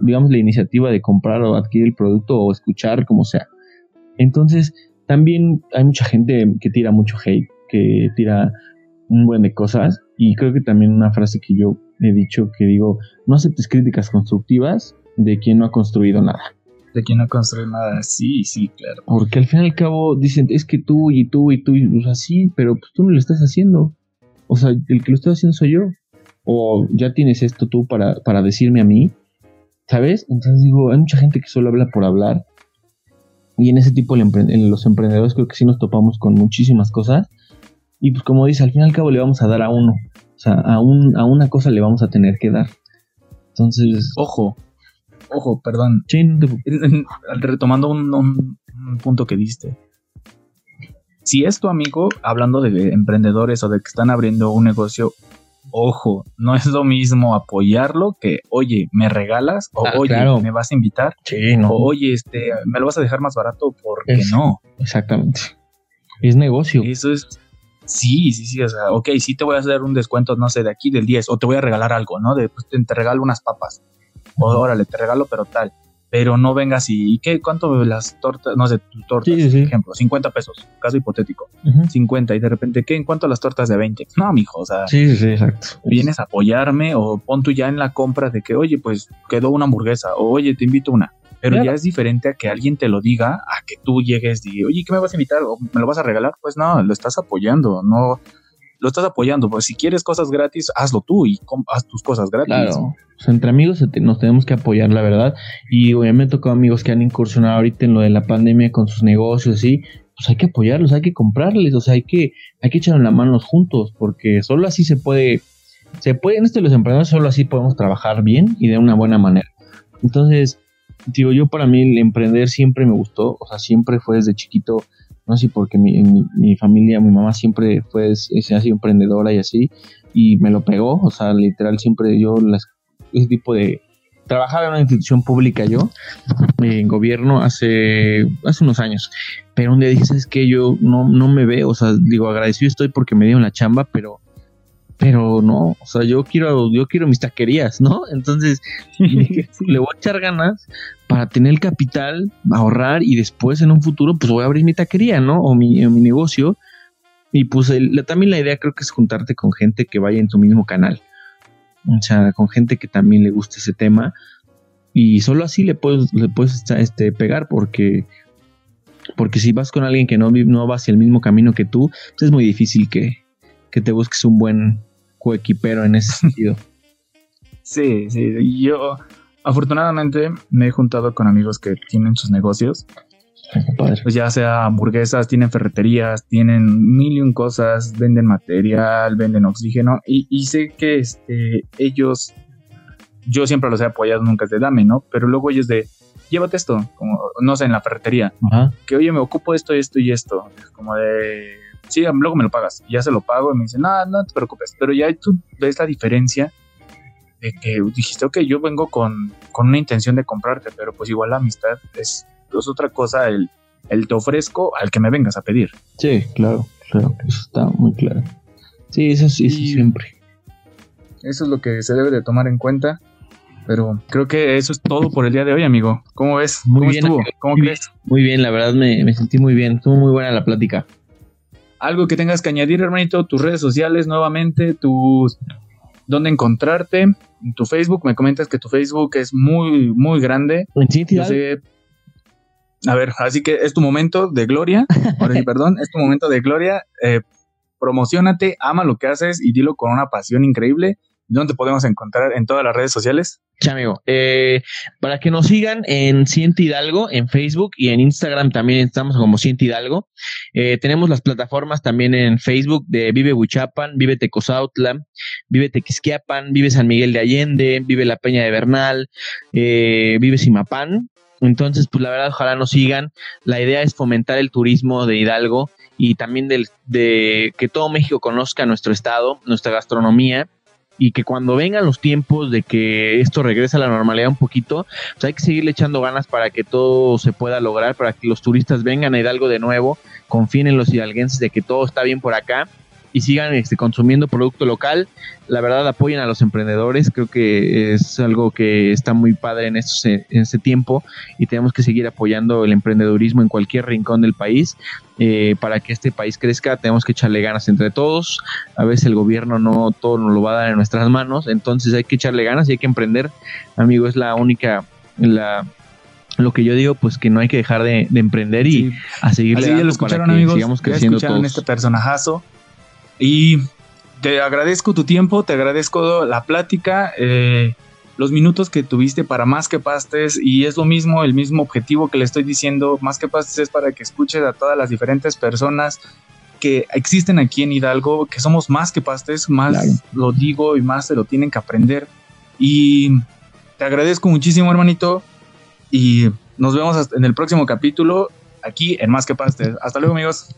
digamos, la iniciativa de comprar o adquirir el producto o escuchar, como sea. Entonces, también hay mucha gente que tira mucho hate, que tira un buen de cosas. Y creo que también una frase que yo he dicho que digo, no aceptes críticas constructivas de quien no ha construido nada. De quien no ha construido nada, sí, sí, claro. Porque al fin y al cabo dicen, es que tú y tú y tú, o sea, sí, pero pues tú no lo estás haciendo. O sea, el que lo está haciendo soy yo. O ya tienes esto tú para, para decirme a mí, ¿sabes? Entonces digo, hay mucha gente que solo habla por hablar. Y en ese tipo, en los emprendedores, creo que sí nos topamos con muchísimas cosas. Y pues como dice, al fin y al cabo le vamos a dar a uno. O sea, a, un, a una cosa le vamos a tener que dar. Entonces... Ojo, ojo, perdón. Retomando un, punto que diste. Si es tu amigo, hablando de emprendedores o de que están abriendo un negocio, ojo, no es lo mismo apoyarlo que, oye, me regalas, o ah, oye, me vas a invitar, sí, no. o oye, este, me lo vas a dejar más barato porque no. Exactamente. Es negocio. Eso es, sí, sí, sí, o sea, ok, sí te voy a hacer un descuento, no sé, de aquí del 10, o te voy a regalar algo, ¿no? De, pues, te regalo unas papas o órale, te regalo, pero tal. Pero no vengas y, ¿qué? ¿Cuánto las tortas? No sé, tortas, por ejemplo, 50 pesos, caso hipotético, 50, y de repente, ¿qué? ¿En cuánto las tortas de 20? No, mijo, o sea, sí, sí, exacto. Vienes a apoyarme o pon tú ya en la compra de que, oye, pues quedó una hamburguesa, o oye, te invito una. Pero ya es diferente a que alguien te lo diga, a que tú llegues y, oye, ¿qué me vas a invitar? ¿O me lo vas a regalar? Pues no, lo estás apoyando, no, lo estás apoyando. Pues si quieres cosas gratis, hazlo tú y haz tus cosas gratis. Claro, entre amigos nos tenemos que apoyar, la verdad. Y obviamente me tocó amigos que han incursionado ahorita en lo de la pandemia con sus negocios, así. Pues hay que apoyarlos, hay que comprarles, o sea, hay que, hay que echar la mano juntos, porque solo así se puede, se puede, en esto los emprendedores, solo así podemos trabajar bien y de una buena manera. Entonces, digo, yo para mí el emprender siempre me gustó, o sea, siempre fue desde chiquito, no sé, porque mi, mi, familia, mi mamá siempre fue, se ha sido emprendedora y así, y me lo pegó, o sea, literal, siempre yo ese tipo de... Trabajaba en una institución pública yo, en gobierno, hace, hace unos años, pero un día dije, es que Yo no, no me veo, o sea, digo, agradecido estoy porque me dieron la chamba, pero pero no, o sea, yo quiero, yo quiero mis taquerías, ¿no? Entonces, le voy a echar ganas para tener el capital, ahorrar y después en un futuro, pues voy a abrir mi taquería, ¿no? O mi, mi negocio. Y pues también la idea creo que es juntarte con gente que vaya en tu mismo canal. O sea, con gente que también le guste ese tema. Y solo así le puedes, le puedes este, pegar porque, porque si vas con alguien que no, no va hacia el mismo camino que tú, pues es muy difícil que, que te busques un buen coequipero en ese sentido. Sí, sí. Yo afortunadamente me he juntado con amigos que tienen sus negocios. Pues ya sea hamburguesas, tienen ferreterías, tienen mil y un cosas, venden material, venden oxígeno y, sé que este, ellos, yo siempre los he apoyado, nunca es de dame, ¿no? Pero luego ellos de, llévate esto, como, no sé, en la ferretería, que oye, me ocupo esto, esto y esto, como de, sí, luego me lo pagas. Y ya se lo pago y me dice, no, no te preocupes. Pero ya tú ves la diferencia de que dijiste, ok, yo vengo con, con una intención de comprarte, pero pues igual la amistad es, es otra cosa, el, el te ofrezco al que me vengas a pedir. Sí, claro, claro, eso está muy claro. Sí, eso sí, siempre. Eso es lo que se debe de tomar en cuenta. Pero creo que eso es todo por el día de hoy, amigo. ¿Cómo ves? Muy bien, estuvo? ¿Cómo crees? Muy bien, la verdad me, me, sentí muy bien. Estuvo muy buena la plática algo que tengas que añadir, hermanito, tus redes sociales nuevamente, tus dónde encontrarte, tu Facebook, me comentas que tu Facebook es muy, muy grande. a ver, así que es tu momento de gloria, ahora sí, perdón, es tu momento de gloria, eh, promocionate, ama lo que haces y dilo con una pasión increíble. ¿Dónde podemos encontrar en todas las redes sociales? Sí, amigo. Eh, para que nos sigan en Ciente Hidalgo, en Facebook y en Instagram también estamos como Ciente Hidalgo. Eh, tenemos las plataformas también en Facebook de Vive Huichapan, Vive Tecozautla, Vive Tequisquiapan, Vive San Miguel de Allende, Vive La Peña de Bernal, eh, Vive Simapán. Entonces, pues la verdad, ojalá nos sigan. La idea es fomentar el turismo de Hidalgo y también de que todo México conozca nuestro estado, nuestra gastronomía y que cuando vengan los tiempos de que esto regrese a la normalidad un poquito, pues hay que seguirle echando ganas para que todo se pueda lograr, para que los turistas vengan a Hidalgo de nuevo, confíen en los hidalguenses de que todo está bien por acá y sigan este, consumiendo producto local. La verdad, apoyen a los emprendedores. Creo que es algo que está muy padre en, estos, en este tiempo y tenemos que seguir apoyando el emprendedurismo en cualquier rincón del país. Eh, para que este país crezca, tenemos que echarle ganas entre todos. A veces el gobierno no todo nos lo va a dar en nuestras manos, entonces hay que echarle ganas y hay que emprender. Amigo, es la única, la, lo que yo digo, pues que no hay que dejar de, emprender y a seguirle Así ya lo escucharon, amigos, sigamos creciendo ya escucharon este personajazo y te agradezco tu tiempo, te agradezco la plática, eh, los minutos que tuviste para Más que Pastes y es lo mismo, el mismo objetivo que le estoy diciendo, Más que Pastes es para que escuches a todas las diferentes personas que existen aquí en Hidalgo, que somos más que pastes, más lo digo y más se lo tienen que aprender. Y te agradezco muchísimo, hermanito. Y nos vemos en el próximo capítulo aquí en Más que Pastes. Hasta luego, amigos.